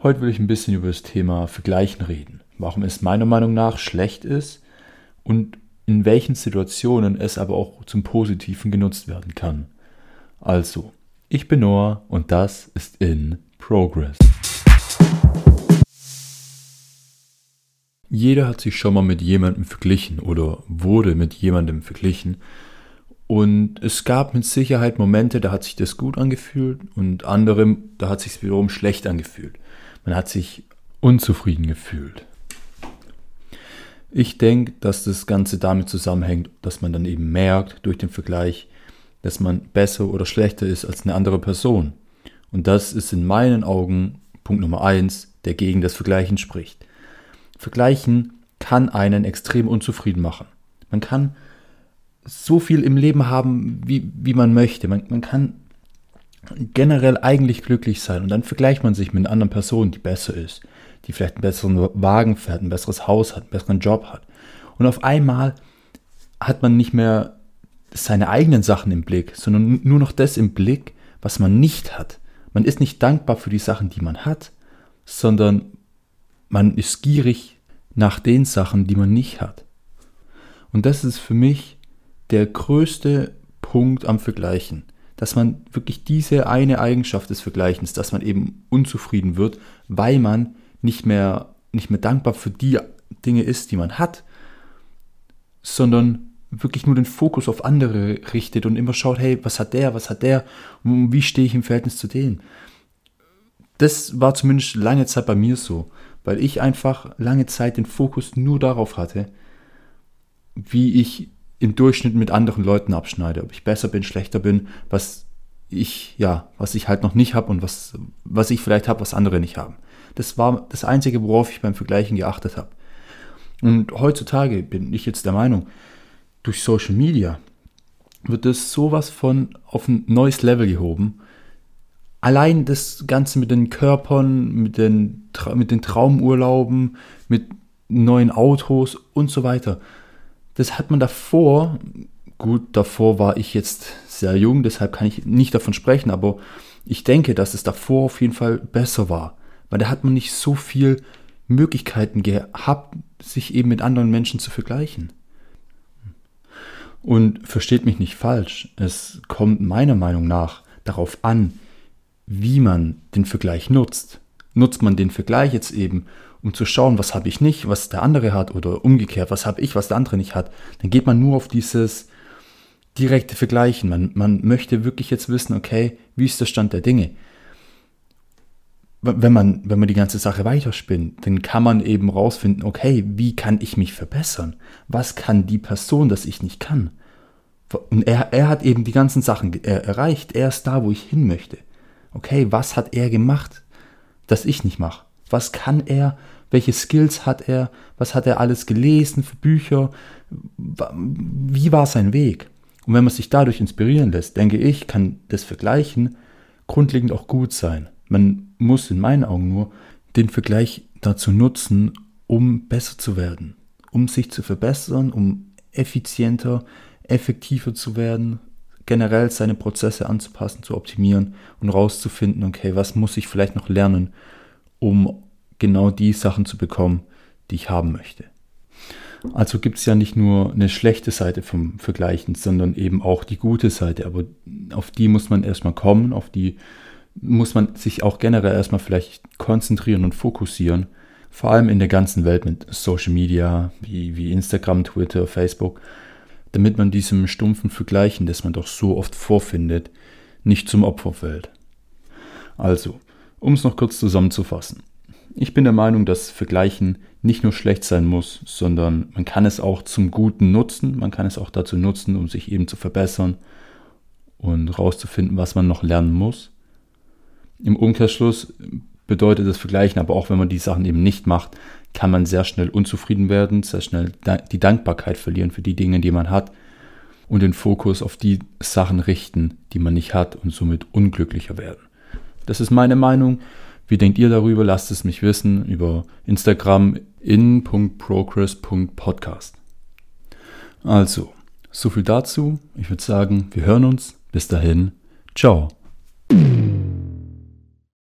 Heute will ich ein bisschen über das Thema Vergleichen reden. Warum es meiner Meinung nach schlecht ist und in welchen Situationen es aber auch zum Positiven genutzt werden kann. Also, ich bin Noah und das ist in Progress. Jeder hat sich schon mal mit jemandem verglichen oder wurde mit jemandem verglichen. Und es gab mit Sicherheit Momente, da hat sich das gut angefühlt und andere, da hat sich wiederum schlecht angefühlt. Man hat sich unzufrieden gefühlt. Ich denke, dass das Ganze damit zusammenhängt, dass man dann eben merkt durch den Vergleich, dass man besser oder schlechter ist als eine andere Person. Und das ist in meinen Augen Punkt Nummer eins, der gegen das Vergleichen spricht. Vergleichen kann einen extrem unzufrieden machen. Man kann so viel im Leben haben, wie, wie man möchte. Man, man kann generell eigentlich glücklich sein und dann vergleicht man sich mit einer anderen Person, die besser ist, die vielleicht einen besseren Wagen fährt, ein besseres Haus hat, einen besseren Job hat. Und auf einmal hat man nicht mehr seine eigenen Sachen im Blick, sondern nur noch das im Blick, was man nicht hat. Man ist nicht dankbar für die Sachen, die man hat, sondern man ist gierig nach den Sachen, die man nicht hat. Und das ist für mich der größte Punkt am Vergleichen dass man wirklich diese eine Eigenschaft des Vergleichens, dass man eben unzufrieden wird, weil man nicht mehr, nicht mehr dankbar für die Dinge ist, die man hat, sondern wirklich nur den Fokus auf andere richtet und immer schaut, hey, was hat der, was hat der, und wie stehe ich im Verhältnis zu denen. Das war zumindest lange Zeit bei mir so, weil ich einfach lange Zeit den Fokus nur darauf hatte, wie ich im Durchschnitt mit anderen Leuten abschneide, ob ich besser bin, schlechter bin, was ich ja, was ich halt noch nicht habe und was was ich vielleicht habe, was andere nicht haben. Das war das einzige, worauf ich beim Vergleichen geachtet habe. Und heutzutage bin ich jetzt der Meinung, durch Social Media wird das sowas von auf ein neues Level gehoben. Allein das Ganze mit den Körpern, mit den, mit den Traumurlauben, mit neuen Autos und so weiter das hat man davor, gut, davor war ich jetzt sehr jung, deshalb kann ich nicht davon sprechen, aber ich denke, dass es davor auf jeden Fall besser war, weil da hat man nicht so viel Möglichkeiten gehabt, sich eben mit anderen Menschen zu vergleichen. Und versteht mich nicht falsch, es kommt meiner Meinung nach darauf an, wie man den Vergleich nutzt. Nutzt man den Vergleich jetzt eben, um zu schauen, was habe ich nicht, was der andere hat oder umgekehrt, was habe ich, was der andere nicht hat, dann geht man nur auf dieses direkte Vergleichen. Man, man möchte wirklich jetzt wissen, okay, wie ist der Stand der Dinge? Wenn man, wenn man die ganze Sache weiterspinnt, dann kann man eben rausfinden, okay, wie kann ich mich verbessern? Was kann die Person, das ich nicht kann? Und er, er hat eben die ganzen Sachen erreicht. Er ist da, wo ich hin möchte. Okay, was hat er gemacht, das ich nicht mache? Was kann er? Welche Skills hat er? Was hat er alles gelesen für Bücher? Wie war sein Weg? Und wenn man sich dadurch inspirieren lässt, denke ich, kann das Vergleichen grundlegend auch gut sein. Man muss in meinen Augen nur den Vergleich dazu nutzen, um besser zu werden, um sich zu verbessern, um effizienter, effektiver zu werden, generell seine Prozesse anzupassen, zu optimieren und rauszufinden, okay, was muss ich vielleicht noch lernen, um genau die Sachen zu bekommen, die ich haben möchte. Also gibt es ja nicht nur eine schlechte Seite vom Vergleichen, sondern eben auch die gute Seite. Aber auf die muss man erstmal kommen, auf die muss man sich auch generell erstmal vielleicht konzentrieren und fokussieren. Vor allem in der ganzen Welt mit Social Media wie, wie Instagram, Twitter, Facebook, damit man diesem stumpfen Vergleichen, das man doch so oft vorfindet, nicht zum Opfer fällt. Also, um es noch kurz zusammenzufassen. Ich bin der Meinung, dass Vergleichen nicht nur schlecht sein muss, sondern man kann es auch zum Guten nutzen. Man kann es auch dazu nutzen, um sich eben zu verbessern und herauszufinden, was man noch lernen muss. Im Umkehrschluss bedeutet das Vergleichen aber auch, wenn man die Sachen eben nicht macht, kann man sehr schnell unzufrieden werden, sehr schnell die Dankbarkeit verlieren für die Dinge, die man hat und den Fokus auf die Sachen richten, die man nicht hat und somit unglücklicher werden. Das ist meine Meinung. Wie denkt ihr darüber? Lasst es mich wissen über Instagram in.progress.podcast. Also, so viel dazu. Ich würde sagen, wir hören uns. Bis dahin. Ciao.